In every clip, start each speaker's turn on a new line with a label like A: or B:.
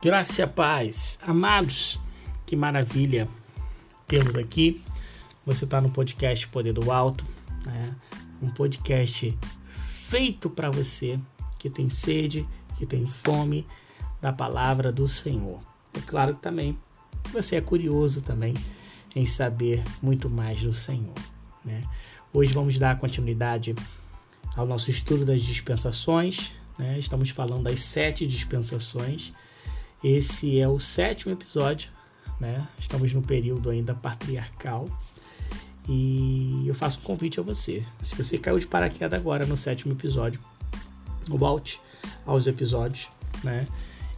A: Graça e paz. Amados, que maravilha temos aqui. Você está no podcast Poder do Alto, né? um podcast feito para você que tem sede, que tem fome da palavra do Senhor. É claro que também você é curioso também em saber muito mais do Senhor. Né? Hoje vamos dar continuidade ao nosso estudo das dispensações. Né? Estamos falando das sete dispensações esse é o sétimo episódio, né? Estamos no período ainda patriarcal. E eu faço um convite a você. Se você caiu de paraquedas agora no sétimo episódio, volte aos episódios, né?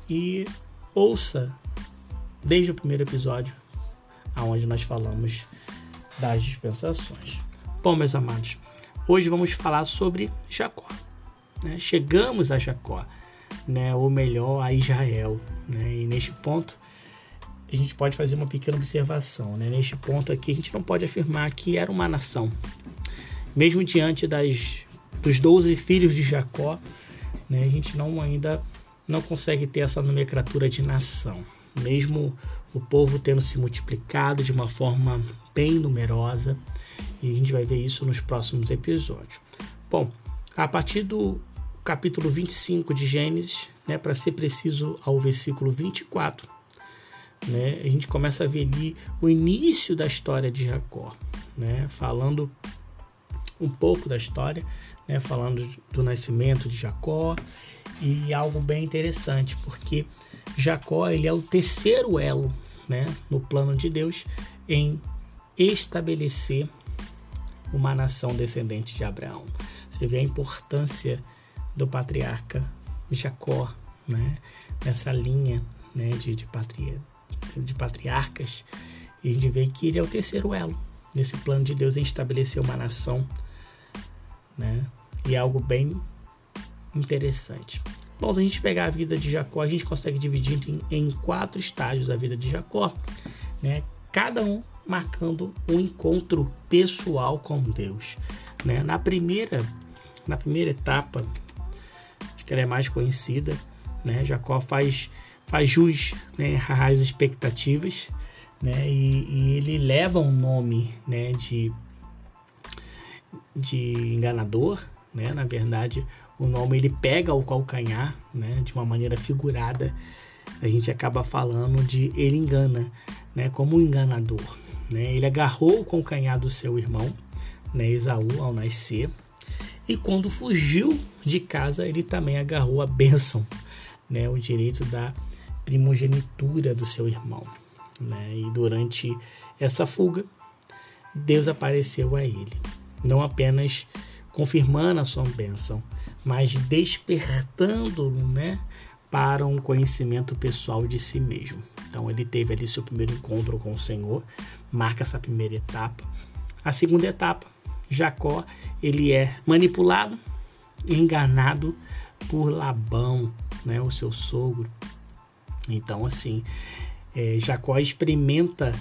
A: E ouça desde o primeiro episódio, aonde nós falamos das dispensações. Bom, meus amados, hoje vamos falar sobre Jacó. Né? Chegamos a Jacó né, ou melhor, a Israel. Né? E neste ponto, a gente pode fazer uma pequena observação. Né? Neste ponto aqui, a gente não pode afirmar que era uma nação. Mesmo diante das, dos 12 filhos de Jacó, né, a gente não ainda não consegue ter essa nomenclatura de nação. Mesmo o povo tendo se multiplicado de uma forma bem numerosa, e a gente vai ver isso nos próximos episódios. Bom, a partir do capítulo 25 de Gênesis, né, para ser preciso ao versículo 24, né, a gente começa a ver ali o início da história de Jacó, né, falando um pouco da história, né, falando do nascimento de Jacó e algo bem interessante, porque Jacó ele é o terceiro elo né, no plano de Deus em estabelecer uma nação descendente de Abraão. Você vê a importância do patriarca Jacó, né? nessa linha né? de, de, patria, de patriarcas. E a gente vê que ele é o terceiro elo nesse plano de Deus em estabelecer uma nação. Né? E é algo bem interessante. Bom, se a gente pegar a vida de Jacó, a gente consegue dividir em, em quatro estágios a vida de Jacó, né? cada um marcando um encontro pessoal com Deus. Né? Na primeira na primeira etapa que ela é mais conhecida, né? Jacó faz faz jus né, às expectativas, né? E, e, ele leva um nome, né, de de enganador, né? Na verdade, o nome ele pega o calcanhar, né, de uma maneira figurada. A gente acaba falando de ele engana, né, como um enganador, né? Ele agarrou o calcanhar do seu irmão, né, Esaú, ao nascer, e quando fugiu de casa, ele também agarrou a bênção, né, o direito da primogenitura do seu irmão. Né? E durante essa fuga, Deus apareceu a ele, não apenas confirmando a sua bênção, mas despertando né, para um conhecimento pessoal de si mesmo. Então ele teve ali seu primeiro encontro com o Senhor, marca essa primeira etapa. A segunda etapa Jacó ele é manipulado, enganado por Labão, né, o seu sogro. Então assim, é, Jacó experimenta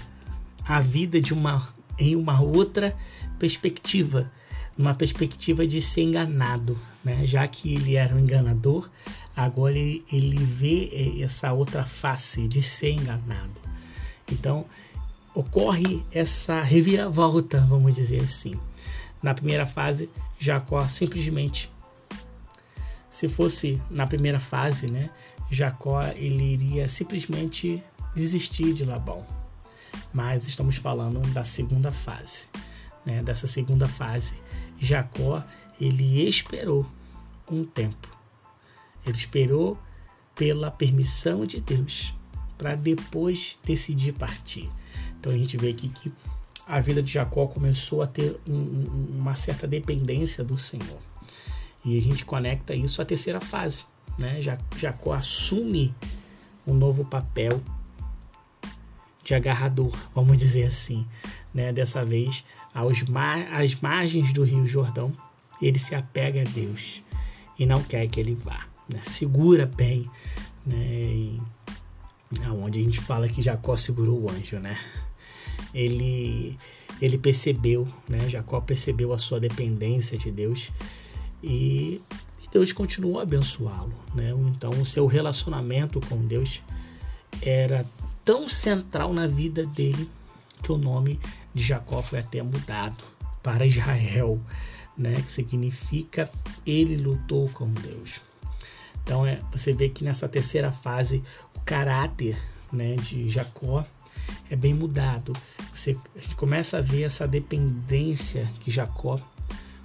A: a vida de uma em uma outra perspectiva, uma perspectiva de ser enganado, né? Já que ele era um enganador, agora ele, ele vê é, essa outra face de ser enganado. Então ocorre essa reviravolta, vamos dizer assim. Na primeira fase, Jacó simplesmente, se fosse na primeira fase, né, Jacó ele iria simplesmente desistir de Labão. Mas estamos falando da segunda fase, né? Dessa segunda fase, Jacó ele esperou um tempo. Ele esperou pela permissão de Deus para depois decidir partir. Então a gente vê aqui que a vida de Jacó começou a ter um, uma certa dependência do Senhor. E a gente conecta isso à terceira fase. Né? Jacó assume um novo papel de agarrador, vamos dizer assim. Né? Dessa vez, aos mar às margens do Rio Jordão, ele se apega a Deus e não quer que ele vá. Né? Segura bem, né? E, onde a gente fala que Jacó segurou o anjo, né? Ele ele percebeu, né? Jacó percebeu a sua dependência de Deus e Deus continuou a abençoá-lo, né? Então o seu relacionamento com Deus era tão central na vida dele que o nome de Jacó foi até mudado para Israel, né? Que significa ele lutou com Deus. Então é, você vê que nessa terceira fase o caráter né, de Jacó é bem mudado. Você a gente começa a ver essa dependência que Jacó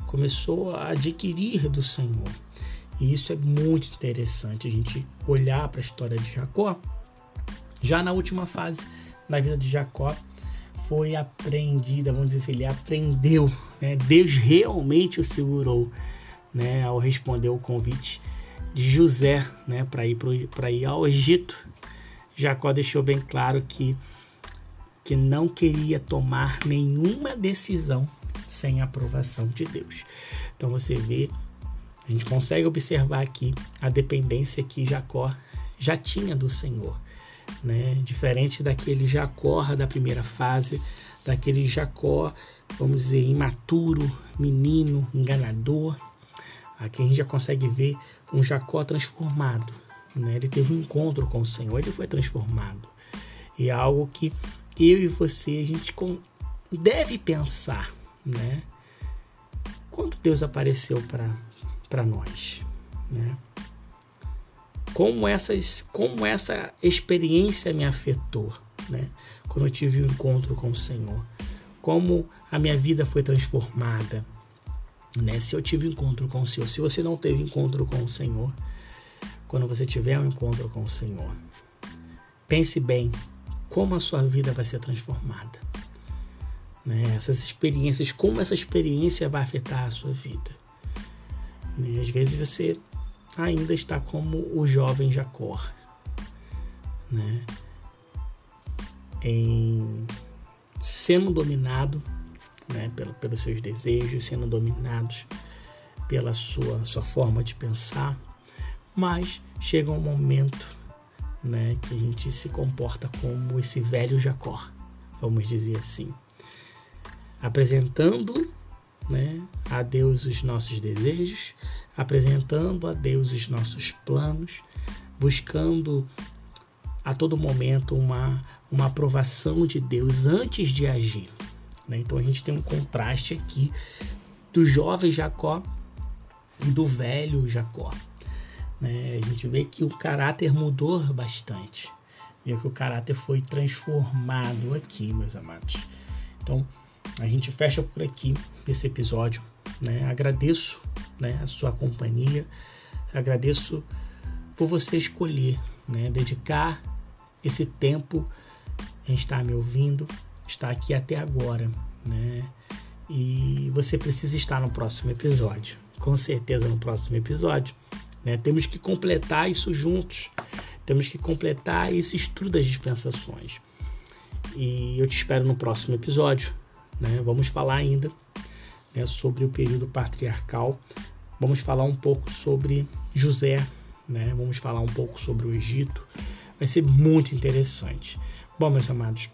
A: começou a adquirir do Senhor. E isso é muito interessante a gente olhar para a história de Jacó. Já na última fase da vida de Jacó foi apreendida, vamos dizer assim, ele aprendeu, né? Deus realmente o segurou, né, ao responder o convite de José, né, para ir para ir ao Egito. Jacó deixou bem claro que que não queria tomar nenhuma decisão sem aprovação de Deus. Então você vê, a gente consegue observar aqui a dependência que Jacó já tinha do Senhor, né? Diferente daquele Jacó da primeira fase, daquele Jacó, vamos dizer, imaturo, menino, enganador. Aqui a gente já consegue ver um Jacó transformado, né? Ele teve um encontro com o Senhor, ele foi transformado. E é algo que eu e você, a gente deve pensar, né? Quando Deus apareceu para nós, né? Como, essas, como essa experiência me afetou, né? Quando eu tive um encontro com o Senhor. Como a minha vida foi transformada, né? Se eu tive encontro com o Senhor. Se você não teve encontro com o Senhor, quando você tiver um encontro com o Senhor, pense bem como a sua vida vai ser transformada. Né? Essas experiências, como essa experiência vai afetar a sua vida. Né? Às vezes você ainda está como o jovem Jacó, né? em sendo dominado né? Pelo, pelos seus desejos, sendo dominados pela sua, sua forma de pensar, mas chega um momento né, que a gente se comporta como esse velho Jacó, vamos dizer assim, apresentando né, a Deus os nossos desejos, apresentando a Deus os nossos planos, buscando a todo momento uma, uma aprovação de Deus antes de agir. Né? Então a gente tem um contraste aqui do jovem Jacó e do velho Jacó. Né? A gente vê que o caráter mudou bastante. Vê que o caráter foi transformado aqui, meus amados. Então, a gente fecha por aqui esse episódio. Né? Agradeço né, a sua companhia, agradeço por você escolher, né, dedicar esse tempo em estar me ouvindo, estar aqui até agora. Né? E você precisa estar no próximo episódio. Com certeza no próximo episódio né? Temos que completar isso juntos. Temos que completar esse estudo das dispensações. E eu te espero no próximo episódio. Né? Vamos falar ainda né, sobre o período patriarcal. Vamos falar um pouco sobre José. Né? Vamos falar um pouco sobre o Egito. Vai ser muito interessante. Bom, meus amados,